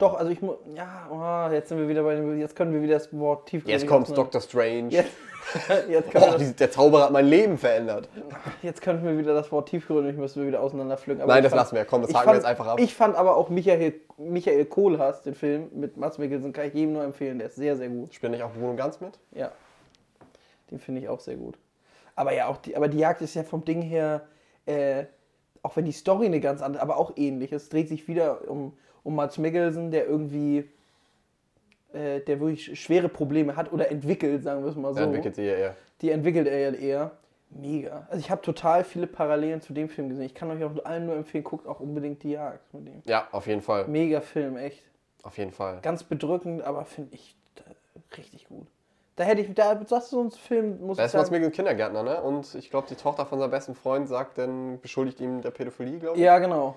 Doch, also ich muss. Ja, oh, jetzt sind wir wieder bei dem. Jetzt können wir wieder das Wort tiefgründig. Jetzt kommt auseinander- Doctor Strange. Jetzt, <laughs> jetzt, Oh, wir die, der Zauberer hat mein Leben verändert. das, jetzt könnten wir wieder das Wort tiefgründig, müssen wir wieder auseinanderpflücken. Aber Nein, ich das fand- lassen wir. Komm, das ich haken wir fand- jetzt einfach ab. Ich fand aber auch Michael, Michael Kohlhaas, den Film mit Mats Mikkelsen, kann ich jedem nur empfehlen. Der ist sehr, sehr gut. Spielt nicht auch Bruno Ganz mit? Ja. Den finde ich auch sehr gut. Aber ja, auch die, aber die Jagd ist ja vom Ding her, äh, auch wenn die Story eine ganz andere, aber auch ähnlich. Es dreht sich wieder um, um Mats Mikkelsen, der irgendwie, äh, der wirklich schwere Probleme hat oder entwickelt, sagen wir es mal so. Er entwickelt sie ja eher. Die entwickelt er ja eher. Mega. Also ich habe total viele Parallelen zu dem Film gesehen. Ich kann euch auch allen nur empfehlen, guckt auch unbedingt die Jagd mit dem. Ja, auf jeden Fall. Mega Film, echt. Auf jeden Fall. Ganz bedrückend, aber finde ich äh, richtig gut. Da hätte ich, da, das ist so ein Film, muss Da ich ist Mats sagen. Mikkelsen Kindergärtner, ne? Und ich glaube, die Tochter von seinem besten Freund sagt dann, beschuldigt ihn der Pädophilie, glaube ich. Ja, genau.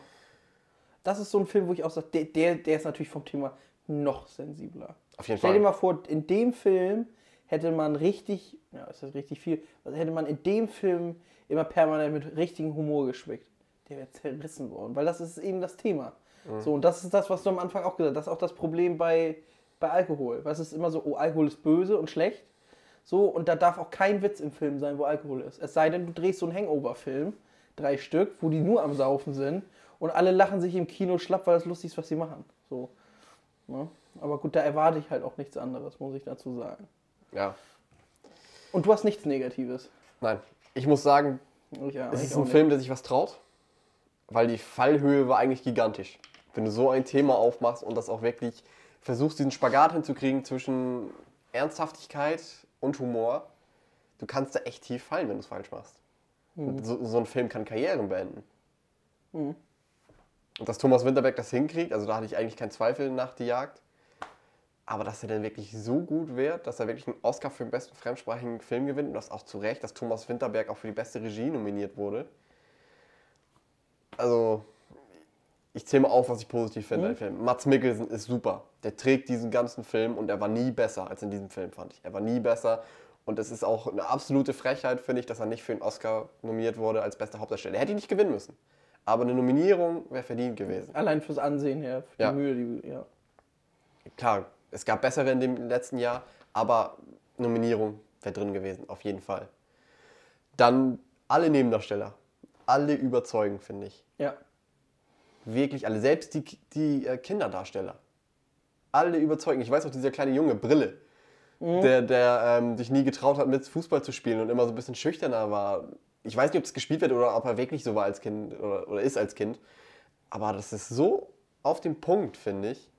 Das ist so ein Film, wo ich auch sage, der, der, der ist natürlich vom Thema noch sensibler. Auf jeden Stell Fall. dir mal vor, in dem Film hätte man richtig, ja, ist das richtig viel, also hätte man in dem Film immer permanent mit richtigem Humor gespickt. Der wäre zerrissen worden, weil das ist eben das Thema. Mhm. So, und das ist das, was du am Anfang auch gesagt hast. Das ist auch das Problem bei, bei Alkohol. Weil es ist immer so, oh, Alkohol ist böse und schlecht. So, und da darf auch kein Witz im Film sein, wo Alkohol ist. Es sei denn, du drehst so einen Hangover-Film, drei Stück, wo die nur am Saufen sind und alle lachen sich im Kino schlapp, weil das lustig ist, was sie machen. So. Ne? Aber gut, da erwarte ich halt auch nichts anderes, muss ich dazu sagen. Ja. Und du hast nichts Negatives. Nein. Ich muss sagen, Ja, es ist ein Film, der sich was traut, weil die Fallhöhe war eigentlich gigantisch. Wenn du so ein Thema aufmachst und das auch wirklich versuchst, diesen Spagat hinzukriegen zwischen Ernsthaftigkeit und Humor, du kannst da echt tief fallen, wenn du es falsch machst. Und So, so ein Film kann Karrieren beenden. Mhm. Und dass Thomas Winterberg das hinkriegt, also da hatte ich eigentlich keinen Zweifel nach die Jagd. Aber dass er dann wirklich so gut wird, dass er wirklich einen Oscar für den besten fremdsprachigen Film gewinnt und das auch zu Recht, dass Thomas Winterberg auch für die beste Regie nominiert wurde. Also, ich zähle mal auf, was ich positiv finde. Mhm. Film. Mats Mikkelsen ist super. Der trägt diesen ganzen Film und er war nie besser als in diesem Film, fand ich. Er war nie besser Und es ist auch eine absolute Frechheit, finde ich, dass er nicht für den Oscar nominiert wurde als bester Hauptdarsteller. Er hätte ihn nicht gewinnen müssen. Aber eine Nominierung wäre verdient gewesen. Allein fürs Ansehen her, für Ja. die Mühe, die, ja. Klar, es gab bessere in dem letzten Jahr, aber Nominierung wäre drin gewesen, auf jeden Fall. Dann alle Nebendarsteller. Alle überzeugen, finde ich. Ja. Wirklich alle. Selbst die, die äh, Kinderdarsteller. Alle überzeugen. Ich weiß auch, dieser kleine Junge, Brille, der, der ähm, sich nie getraut hat, mit Fußball zu spielen und immer so ein bisschen schüchterner war. Ich weiß nicht, ob es gespielt wird oder ob er wirklich so war als Kind oder, oder ist als Kind. Aber das ist so auf den Punkt, finde ich,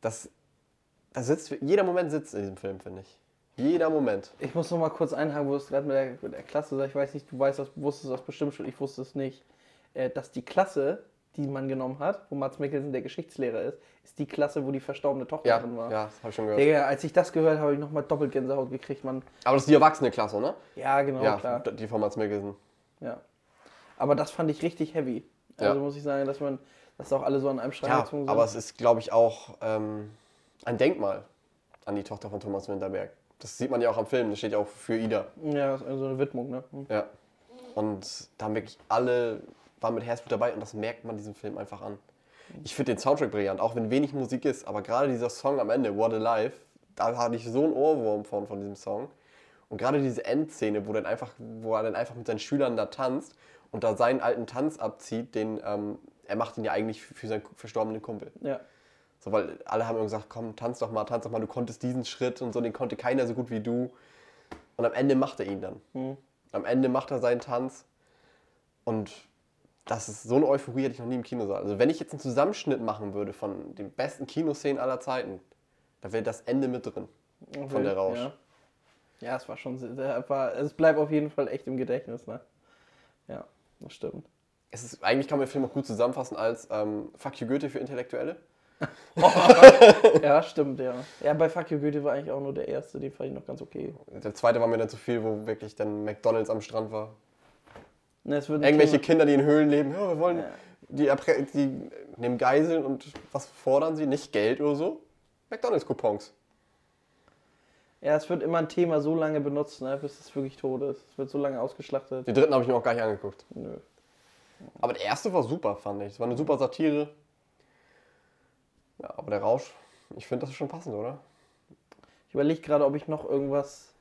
dass da sitzt, jeder Moment sitzt in diesem Film, finde ich. Jeder Moment. Ich muss noch mal kurz einhaken, wo es gerade mit der, mit der Klasse. Ich weiß nicht, du weißt das, wusstest das bestimmt schon, ich wusste es nicht. Äh, dass die Klasse, die man genommen hat, wo Mats Mikkelsen der Geschichtslehrer ist, ist die Klasse, wo die verstorbene Tochter Ja, drin war. ja, das habe ich schon gehört. Digga, als ich das gehört habe, habe ich noch mal doppelt Gänsehaut gekriegt, man. Aber das ist die erwachsene Klasse, ne? Ja, genau, ja, klar. die von Mats Mikkelsen. Ja. Aber das fand ich richtig heavy. Also Ja. muss ich sagen, dass man, dass auch alle so an einem Strang Ja, gezogen sind. aber es ist, glaube ich, auch ähm, ein Denkmal an die Tochter von Thomas Winterberg. Das sieht man ja auch am Film, das steht ja auch für Ida. ja, so eine Widmung, ne? Hm. Ja. Und da haben wirklich alle, waren mit Herzblut dabei und das merkt man diesem Film einfach an. Ich finde den Soundtrack brillant, auch wenn wenig Musik ist, aber gerade dieser Song am Ende, What a Life, da hatte ich so einen Ohrwurm von, von diesem Song. Und gerade diese Endszene, wo, dann einfach, wo er dann einfach mit seinen Schülern da tanzt und da seinen alten Tanz abzieht, den, ähm, er macht ihn ja eigentlich für seinen verstorbenen Kumpel. Ja. So, weil alle haben immer gesagt, komm, tanz doch mal, tanz doch mal, du konntest diesen Schritt und so, den konnte keiner so gut wie du. Und am Ende macht er ihn dann. Hm. Am Ende macht er seinen Tanz und das ist so eine Euphorie, hatte ich noch nie im Kinosaal. Also wenn ich jetzt einen Zusammenschnitt machen würde von den besten Kinoszenen aller Zeiten, da wäre das Ende mit drin. Von der Rausch. Ja. ja, es war schon sehr, war, es bleibt auf jeden Fall echt im Gedächtnis, ne? Ja, das stimmt. Es ist, eigentlich kann man den Film auch gut zusammenfassen als ähm, Fuck you Goethe für Intellektuelle. <laughs> Ja, stimmt, ja. Ja, bei Fuck You Goethe war eigentlich auch nur der erste, den fand ich noch ganz okay. Der zweite war mir dann zu viel, wo wirklich dann McDonalds am Strand war. Ne, es wird ein Irgendwelche Thema- Kinder, die in Höhlen leben, ja, wir wollen, Ja. die, die nehmen Geiseln und was fordern sie? Nicht Geld oder so? McDonalds-Coupons. Ja, es wird immer ein Thema so lange benutzt, ne, bis es wirklich tot ist. Es wird so lange ausgeschlachtet. Den dritten habe ich mir auch gar nicht angeguckt. Nö. Aber der erste war super, fand ich. Es war eine super Satire. Ja, aber der Rausch, ich finde, das ist schon passend, oder? Ich überlege gerade, ob ich noch irgendwas.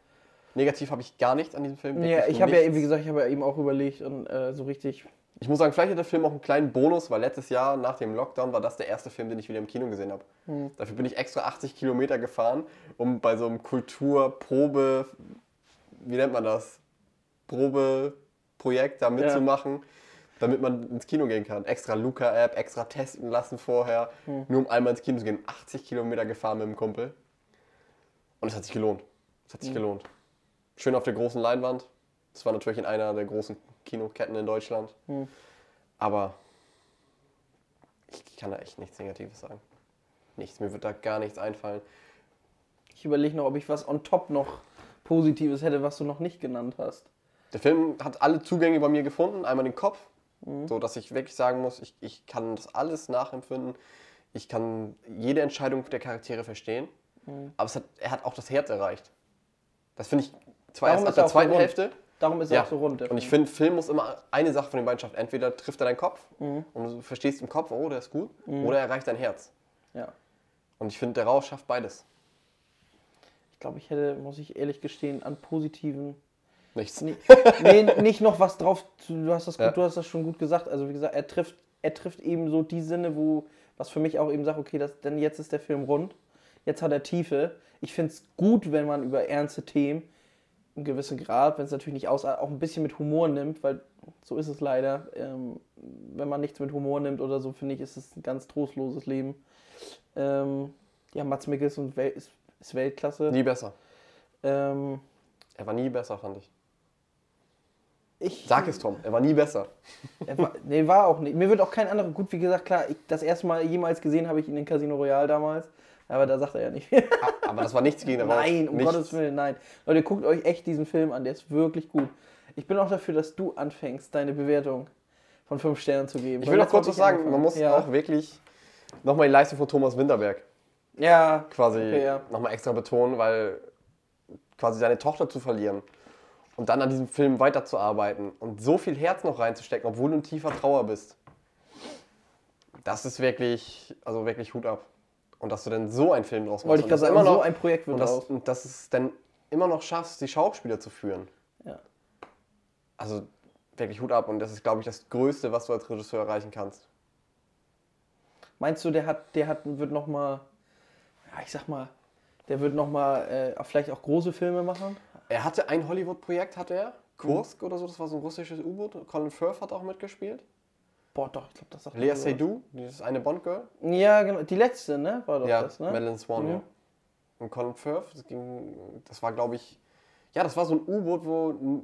Negativ habe ich gar nichts an diesem Film. Ja, ich habe ja, nichts. wie gesagt, ich habe ja eben auch überlegt und äh, so richtig. Ich muss sagen, vielleicht hat der Film auch einen kleinen Bonus, weil letztes Jahr nach dem Lockdown war das der erste Film, den ich wieder im Kino gesehen habe. Hm. Dafür bin ich extra 80 Kilometer gefahren, um bei so einem Kulturprobe, wie nennt man das? Probeprojekt da mitzumachen, damit man ins Kino gehen kann. Extra Luca-App, extra testen lassen vorher, Hm. nur um einmal ins Kino zu gehen. 80 Kilometer gefahren mit dem Kumpel. Und es hat sich gelohnt. Es Hm. hat sich gelohnt. Schön auf der großen Leinwand. Das war natürlich in einer der großen Kinoketten in Deutschland. Hm. Aber ich kann da echt nichts Negatives sagen. Nichts. Mir wird da gar nichts einfallen. Ich überlege noch, ob ich was on top noch Positives hätte, was du noch nicht genannt hast. Der Film hat alle Zugänge bei mir gefunden. Einmal den Kopf, so dass ich wirklich sagen muss, ich, ich kann das alles nachempfinden. Ich kann jede Entscheidung der Charaktere verstehen. Aber es hat, er hat auch das Herz erreicht. Das finde ich Darum erst ab er der so zweiten rund. Hälfte. Darum ist er Ja. auch so rund. Und ich finde, Film muss immer eine Sache von den beiden schaffen. Entweder trifft er deinen Kopf Mhm. und du verstehst im Kopf, oh, der ist gut, oder er erreicht dein Herz. Ja. Und ich finde, der Rausch schafft beides. Ich glaube, ich hätte, muss ich ehrlich gestehen, an positiven. Nichts. Nee, nee, nicht noch was drauf. Du hast, das gut, Ja. du hast das schon gut gesagt. Also, wie gesagt, er trifft, er trifft eben so die Sinne, wo, was für mich auch eben sagt, okay, das, denn jetzt ist der Film rund. Jetzt hat er Tiefe. Ich finde es gut, wenn man über ernste Themen, im gewissen Grad, wenn es natürlich nicht aus, auch ein bisschen mit Humor nimmt, weil so ist es leider. Ähm, wenn man nichts mit Humor nimmt oder so, finde ich, ist es ein ganz trostloses Leben. Ähm, ja, Mats Mikkelsen Wel- ist, ist Weltklasse. Nie besser. Ähm, Er war nie besser, fand ich. ich, Sag es, Tom. Er war nie besser. Er war, nee, war auch nicht. Mir wird auch kein anderer, gut, wie gesagt, klar, ich, das erste Mal jemals gesehen habe ich ihn in Casino Royale damals. Aber da sagt er ja nicht viel. Aber das war nichts gegen <laughs> den Rausch. nein, um nichts. Gottes Willen, nein. Leute, guckt euch echt diesen Film an, der ist wirklich gut. Ich bin auch dafür, dass du anfängst, deine Bewertung von fünf Sternen zu geben. Ich will noch kurz was sagen. angefangen. Man muss ja. auch wirklich nochmal die Leistung von Thomas Winterberg Ja, quasi Okay, ja. nochmal extra betonen, weil quasi seine Tochter zu verlieren und dann an diesem Film weiterzuarbeiten und so viel Herz noch reinzustecken, obwohl du in tiefer Trauer bist. Das ist wirklich, also wirklich Hut ab. Und dass du dann so einen Film draus machst. Wollte ich und gerade das sagen, immer noch, so ein Projekt wird und das, und dass es dann immer noch schaffst, die Schauspieler zu führen. Ja. Also wirklich Hut ab. Und das ist, glaube ich, das Größte, was du als Regisseur erreichen kannst. Meinst du, der hat, der hat, wird noch mal, ja, ich sag mal, der wird noch mal äh, vielleicht auch große Filme machen? Er hatte ein Hollywood-Projekt, hatte er. Kursk oder so, das war so ein russisches U-Boot. Colin Firth hat auch mitgespielt. Boah, doch, ich glaube, das sagt Lea. Seydoux, dieses eine Bond-Girl. Ja, genau. Die letzte, ne? War doch Ja, das, ne? Madeline Swan, Mhm. ja. Und Colin Firth, das, ging, das war, glaube ich, ja, das war so ein U-Boot, wo,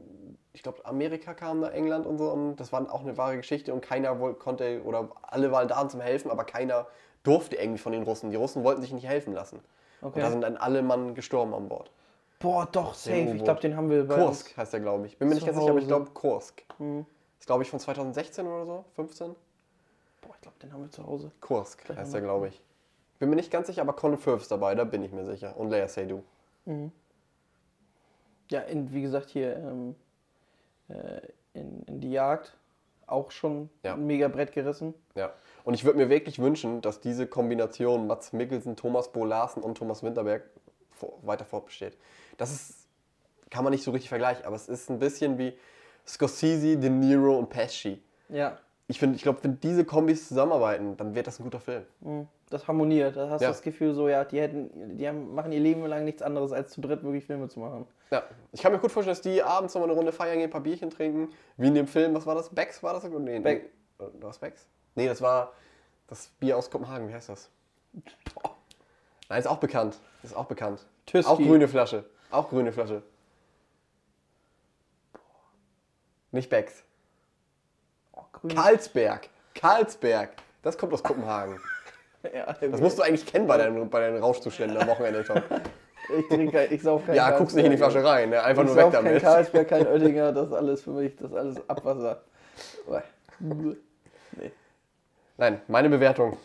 ich glaube, Amerika kam da, England und so. Und das war auch eine wahre Geschichte und keiner konnte, oder alle waren da zum Helfen, aber keiner durfte irgendwie von den Russen. Die Russen wollten sich nicht helfen lassen. Und da Okay. sind dann alle Mann gestorben an Bord. Boah, doch, safe. Ich glaube, den haben wir bei Kursk heißt der, glaube ich. Bin mir nicht ganz sicher, aber ich glaube Kursk. Mhm. Glaube ich, von 2016 oder so, 15. Boah, ich glaube, den haben wir zu Hause. Kursk Gleich heißt der, glaube ich. Bin mir nicht ganz sicher, aber Colin Firth ist dabei, da bin ich mir sicher. Und Lea Seydoux. Ja, in, wie gesagt, hier ähm, äh, in, in die Jagd auch schon Ja. ein mega Brett gerissen. Ja. Und ich würde mir wirklich wünschen, dass diese Kombination Mats Mikkelsen, Thomas Bo Larsen und Thomas Winterberg weiter fortbesteht. Das ist, kann man nicht so richtig vergleichen, aber es ist ein bisschen wie Scorsese, De Niro und Pesci. Ja, Ich, find- ich glaube, wenn diese Kombis zusammenarbeiten, dann wird das ein guter Film. mhm. das harmoniert. Da hast du Ja. das Gefühl so, ja, die hätten, die haben, machen ihr Leben lang nichts anderes, als zu dritt wirklich Filme zu machen. Ja, ich kann mir gut vorstellen, dass die abends nochmal eine Runde feiern gehen, ein paar Bierchen trinken, wie in dem Film, was war das? Becks war das? Nee, Beck. nee. War das Becks? Nee, das war das Bier aus Kopenhagen, wie heißt das? Nein, ist auch bekannt. Ist auch bekannt. Tüski. Auch grüne Flasche. Auch grüne Flasche. Nicht Becks. Oh. Karlsberg. Karlsberg. Das kommt aus Kopenhagen. <laughs> Ja, Das musst du eigentlich kennen bei deinen, bei deinen Rauschzuständen am Wochenende, Tom. ich trinke kein, ich sauf kein Ja, guckst nicht in die Flasche rein, ne? einfach ich nur weg sauf kein damit. Karlsberg, kein Oettinger, das ist alles für mich, das ist alles Abwasser. Nee. Nein, meine Bewertung.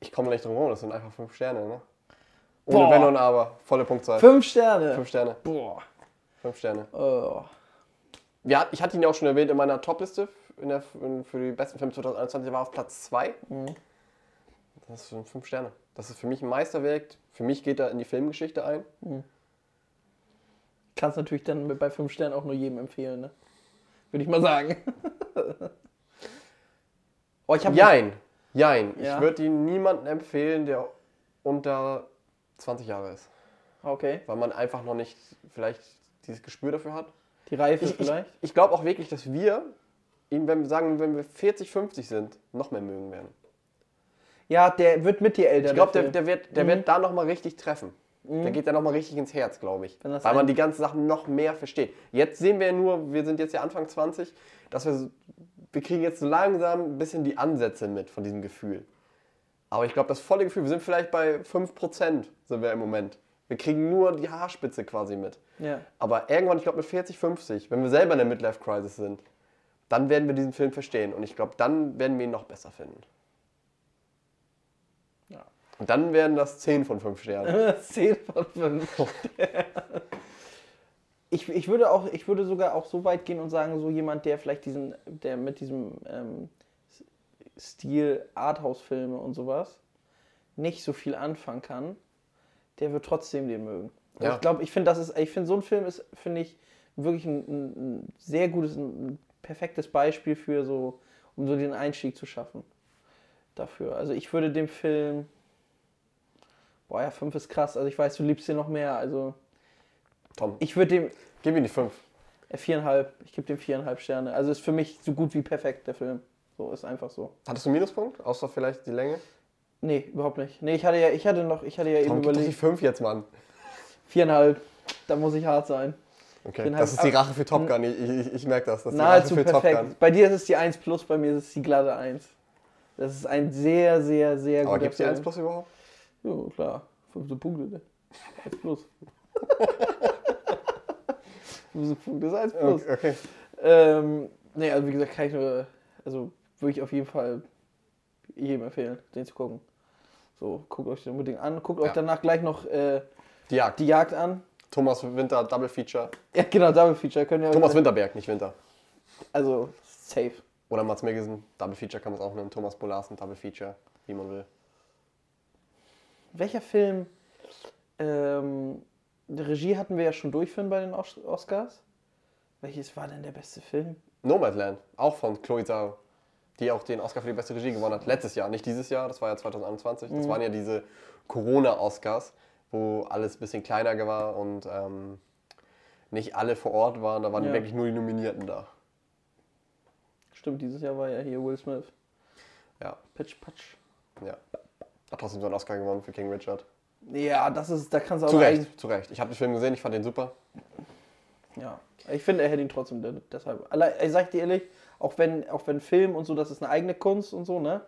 Ich komme nicht drum herum, das sind einfach fünf Sterne, ne? Ohne Boah. Wenn und Aber, volle Punktzahl. Fünf Sterne. Fünf Sterne, Boah. fünf Sterne. Oh. Ja, ich hatte ihn ja auch schon erwähnt in meiner Topliste für die besten Filme 2021, er war auf Platz 2. Mhm. Das sind fünf Sterne. Das ist für mich ein Meisterwerk. Für mich geht er in die Filmgeschichte ein. Kannst natürlich dann bei fünf Sternen auch nur jedem empfehlen, ne? Würde ich mal sagen. <laughs> oh, ich Jein, jein. Ja. Ich würde ihn niemandem empfehlen, der unter 20 Jahre ist. Okay. Weil man einfach noch nicht vielleicht dieses Gespür dafür hat. Die Reife Ich, ich, vielleicht. ich glaube auch wirklich, dass wir ihn, wenn wir sagen, wenn wir 40, 50 sind, noch mehr mögen werden. Ja, der wird mit dir älter. Ich glaube, der, der, wird, der wird da nochmal richtig treffen. Der geht da nochmal richtig ins Herz, glaube ich. Weil man die ganzen Sachen noch mehr versteht. Jetzt sehen wir ja nur, wir sind jetzt ja Anfang 20, dass wir, so- wir kriegen jetzt so langsam ein bisschen die Ansätze mit von diesem Gefühl. Aber ich glaube, das volle Gefühl, wir sind vielleicht bei 5% sind wir im Moment. Wir kriegen nur die Haarspitze quasi mit. Ja. Aber irgendwann, ich glaube mit 40, 50, wenn wir selber in der Midlife-Crisis sind, dann werden wir diesen Film verstehen. Und ich glaube, dann werden wir ihn noch besser finden. Ja. Und dann werden das 10 von 5 Sternen. <laughs> 10 von 5. ich, ich, würde auch, ich würde sogar auch so weit gehen und sagen, so jemand, der vielleicht diesen, der mit diesem ähm, Stil Arthouse-Filme und sowas nicht so viel anfangen kann, der wird trotzdem den mögen. Also Ja. Ich glaube, ich finde, das ist, ich finde, so ein Film ist, finde ich, wirklich ein, ein, sehr gutes, ein, ein perfektes Beispiel für so, um so den Einstieg zu schaffen. Dafür. Also ich würde dem Film. Boah, ja, 5 ist krass. Also ich weiß, du liebst den noch mehr. Also Tom, ich würde dem. gib ihm die 5. Äh, viereinhalb. Ich gebe dem viereinhalb Sterne. Also ist für mich so gut wie perfekt, der Film. So, ist einfach so. Hattest du einen Minuspunkt? Außer vielleicht die Länge? Nee, überhaupt nicht. Nee, ich hatte ja, ich hatte noch, ich hatte ja eben doch die überlegt. 5 jetzt, Mann. Viereinhalb. Da muss ich hart sein. Okay, das hab- ist die Rache für Top Gun. Ich, ich, ich merke das. Das Nahezu perfekt. Bei dir ist es die 1 plus, bei mir ist es die glatte 1. Das ist ein sehr, sehr, sehr Aber guter gibt es die Film. 1 Plus überhaupt? Ja, klar. 15 Punkte, ne? 1 plus. <laughs> 15 Punkte ist 1 plus. Okay. okay. Ähm, nee, also wie gesagt, kann ich nur, also würde ich auf jeden Fall jedem empfehlen, den zu gucken. So, guckt euch den unbedingt an. Guckt euch danach gleich noch äh, Die Jagd. die Jagd an. Thomas Winter Double Feature. Ja, genau, Double Feature können ja. Thomas Winterberg, nicht Winter. Also, safe. Oder Mats Mikkelsen, Double Feature kann man es auch nennen. Thomas Bolarsen, Double Feature, wie man will. Welcher Film? Ähm, die Regie hatten wir ja schon durchführen bei den Os Oscars. Welches war denn der beste Film? Nomadland, auch von Chloe Zhao, die auch den Oscar für die beste Regie gewonnen hat. Letztes Jahr, nicht dieses Jahr, das war ja 2021. Das waren ja diese Corona-Oscars, wo alles ein bisschen kleiner war und ähm, nicht alle vor Ort waren. Da waren Ja. wirklich nur die Nominierten da. Stimmt, dieses Jahr war ja hier Will Smith. Ja, Pitch Patch. ja. Hat trotzdem so einen Oscar gewonnen für King Richard. Ja, das ist, da kannst du Zu aber Recht, zu Recht. Ich habe den Film gesehen, ich fand den super. Ja, ich finde, er hätte ihn trotzdem de- deshalb. Allein, ich sag dir ehrlich, auch wenn, auch wenn Film und so, das ist eine eigene Kunst und so, ne?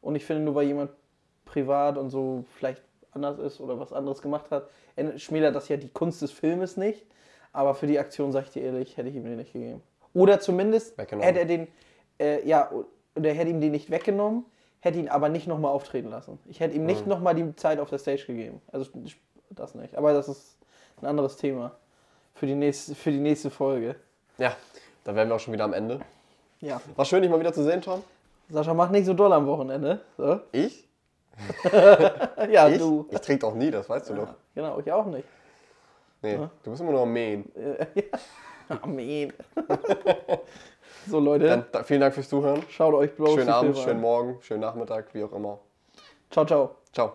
Und ich finde, nur weil jemand privat und so vielleicht anders ist oder was anderes gemacht hat, er- schmälert das ja die Kunst des Filmes nicht. Aber für die Aktion, sag ich dir ehrlich, hätte ich ihm den nicht gegeben. Oder zumindest Weggenommen. hätte er den, äh, ja, oder hätte ihm den nicht weggenommen, hätte ihn aber nicht nochmal auftreten lassen. Ich hätte ihm nicht Mhm. nochmal die Zeit auf der Stage gegeben. Also das nicht. Aber das ist ein anderes Thema. Für die nächste, für die nächste Folge. Ja, da wären wir auch schon wieder am Ende. Ja. War schön, dich mal wieder zu sehen, Tom. Sascha, mach nicht so doll am Wochenende. So. Ich? <laughs> Ja, Ich? du. Ich trinke auch nie, das weißt du doch. Genau, ich auch nicht. Nee, du bist immer nur am Mähen. <laughs> Amen. <laughs> so, Leute, Dann da, vielen Dank fürs Zuhören. schaut euch bloß Schönen Abend, schönen. Morgen, schönen Nachmittag, wie auch immer. Ciao, ciao. Ciao.